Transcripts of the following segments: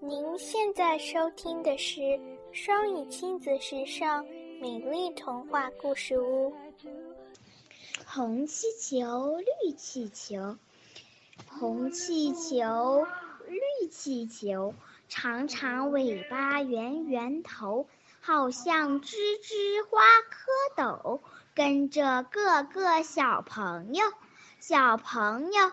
您现在收听的是双语亲子时尚美丽童话故事屋。红气球，绿气球，红气球，绿气球，长长尾巴，圆圆头，好像吱吱花蝌蚪，跟着各个小朋友，小朋友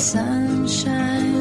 sunshine.